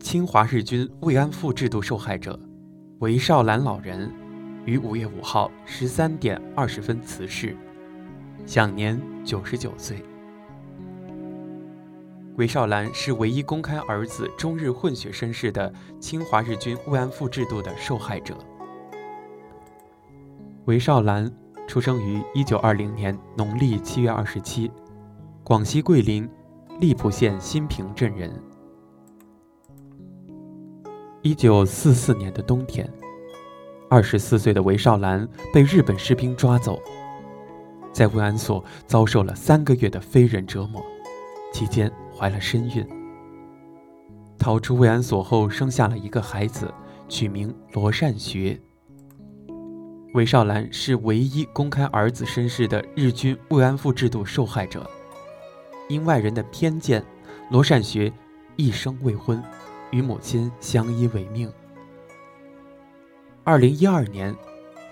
侵华日军慰安妇制度受害者韦少兰老人于五月五号十三点二十分辞世，享年九十九岁。韦少兰是唯一公开儿子中日混血身世的侵华日军慰安妇制度的受害者。韦少兰出生于一九二零年农历七月二十七，广西桂林荔浦县新平镇人。一九四四年的冬天，二十四岁的韦少兰被日本士兵抓走，在慰安所遭受了三个月的非人折磨，期间怀了身孕。逃出慰安所后，生下了一个孩子，取名罗善学。韦少兰是唯一公开儿子身世的日军慰安妇制度受害者，因外人的偏见，罗善学一生未婚。与母亲相依为命。二零一二年，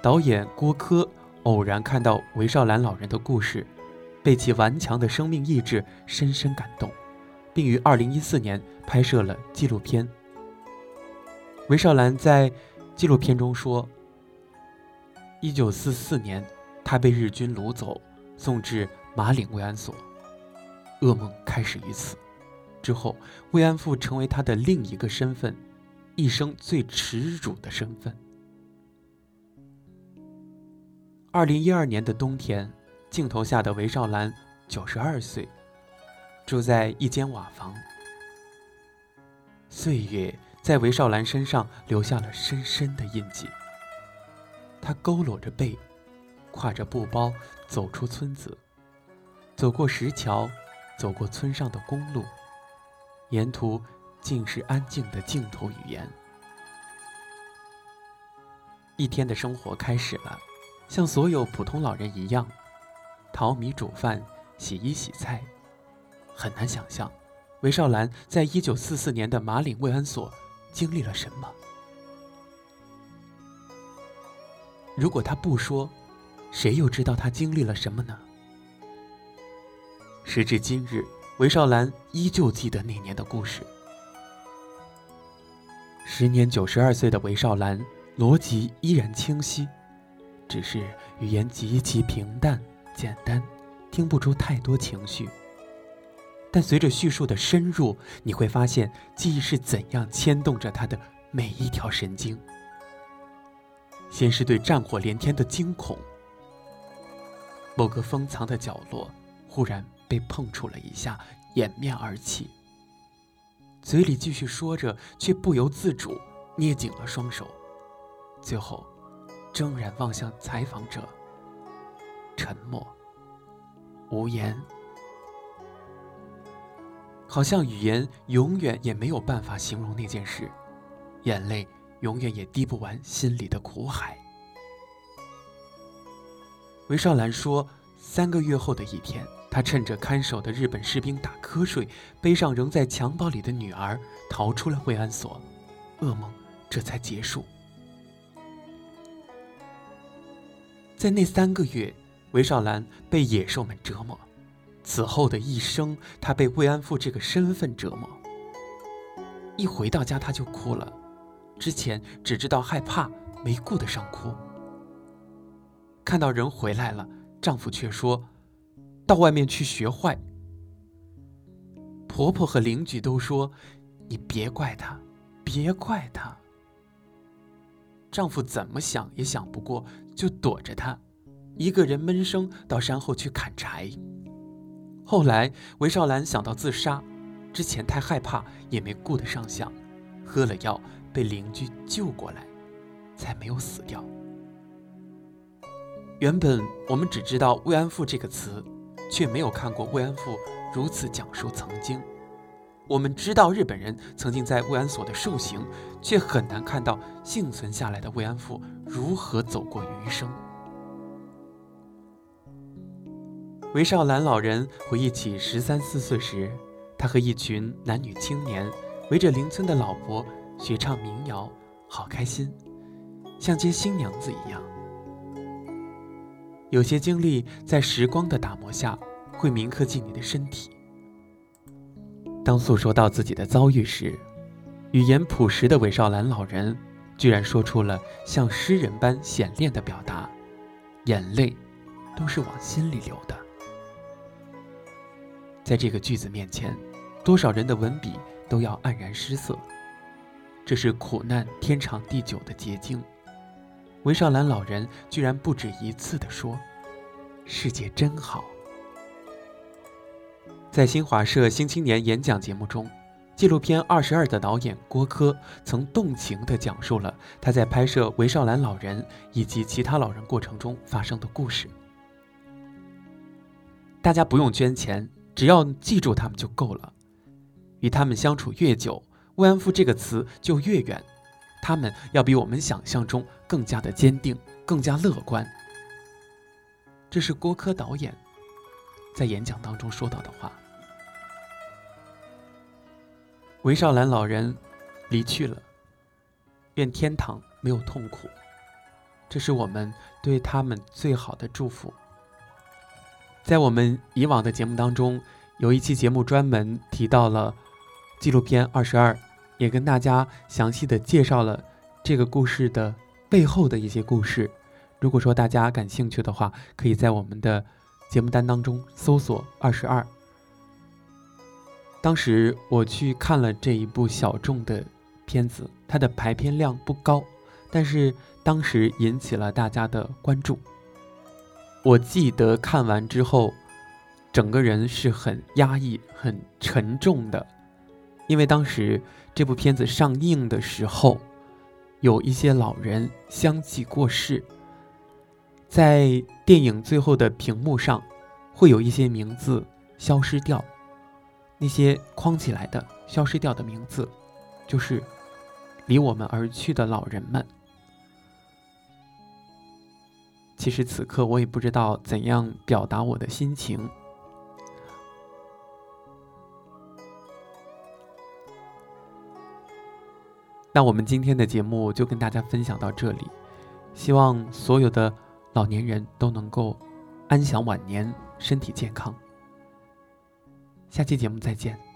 导演郭柯偶然看到韦少兰老人的故事，被其顽强的生命意志深深感动，并于二零一四年拍摄了纪录片。韦少兰在纪录片中说：“一九四四年，他被日军掳走，送至马岭慰安所，噩梦开始于此。”之后，慰安妇成为他的另一个身份，一生最耻辱的身份。二零一二年的冬天，镜头下的韦少兰九十二岁，住在一间瓦房。岁月在韦少兰身上留下了深深的印记。他佝偻着背，挎着布包走出村子，走过石桥，走过村上的公路。沿途尽是安静的镜头语言。一天的生活开始了，像所有普通老人一样，淘米、煮饭、洗衣、洗菜。很难想象，韦少兰在一九四四年的马岭慰安所经历了什么。如果他不说，谁又知道他经历了什么呢？时至今日。韦少兰依旧记得那年的故事。时年九十二岁的韦少兰，逻辑依然清晰，只是语言极其平淡简单，听不出太多情绪。但随着叙述的深入，你会发现记忆是怎样牵动着他的每一条神经。先是对战火连天的惊恐，某个封藏的角落忽然。被碰触了一下，掩面而泣，嘴里继续说着，却不由自主捏紧了双手，最后怔然望向采访者，沉默，无言，好像语言永远也没有办法形容那件事，眼泪永远也滴不完心里的苦海。韦少兰说：“三个月后的一天。”他趁着看守的日本士兵打瞌睡，背上仍在襁褓里的女儿，逃出了慰安所，噩梦这才结束。在那三个月，韦少兰被野兽们折磨，此后的一生，他被慰安妇这个身份折磨。一回到家，他就哭了，之前只知道害怕，没顾得上哭。看到人回来了，丈夫却说。到外面去学坏。婆婆和邻居都说：“你别怪他，别怪他。”丈夫怎么想也想不过，就躲着她，一个人闷声到山后去砍柴。后来韦少兰想到自杀，之前太害怕，也没顾得上想，喝了药被邻居救过来，才没有死掉。原本我们只知道“慰安妇”这个词。却没有看过慰安妇如此讲述曾经。我们知道日本人曾经在慰安所的受刑，却很难看到幸存下来的慰安妇如何走过余生。韦少兰老人回忆起十三四岁时，他和一群男女青年围着邻村的老伯学唱民谣，好开心，像接新娘子一样。有些经历在时光的打磨下，会铭刻进你的身体。当诉说到自己的遭遇时，语言朴实的韦少兰老人，居然说出了像诗人般显练的表达，眼泪都是往心里流的。在这个句子面前，多少人的文笔都要黯然失色。这是苦难天长地久的结晶。韦少兰老人居然不止一次地说：“世界真好。”在新华社《新青年》演讲节目中，纪录片《二十二》的导演郭柯曾动情地讲述了他在拍摄韦少兰老人以及其他老人过程中发生的故事。大家不用捐钱，只要记住他们就够了。与他们相处越久，慰安妇这个词就越远。他们要比我们想象中更加的坚定，更加乐观。这是郭柯导演在演讲当中说到的话。韦少兰老人离去了，愿天堂没有痛苦。这是我们对他们最好的祝福。在我们以往的节目当中，有一期节目专门提到了纪录片《二十二》。也跟大家详细的介绍了这个故事的背后的一些故事。如果说大家感兴趣的话，可以在我们的节目单当中搜索“二十二”。当时我去看了这一部小众的片子，它的排片量不高，但是当时引起了大家的关注。我记得看完之后，整个人是很压抑、很沉重的。因为当时这部片子上映的时候，有一些老人相继过世，在电影最后的屏幕上，会有一些名字消失掉，那些框起来的消失掉的名字，就是离我们而去的老人们。其实此刻我也不知道怎样表达我的心情。那我们今天的节目就跟大家分享到这里，希望所有的老年人都能够安享晚年，身体健康。下期节目再见。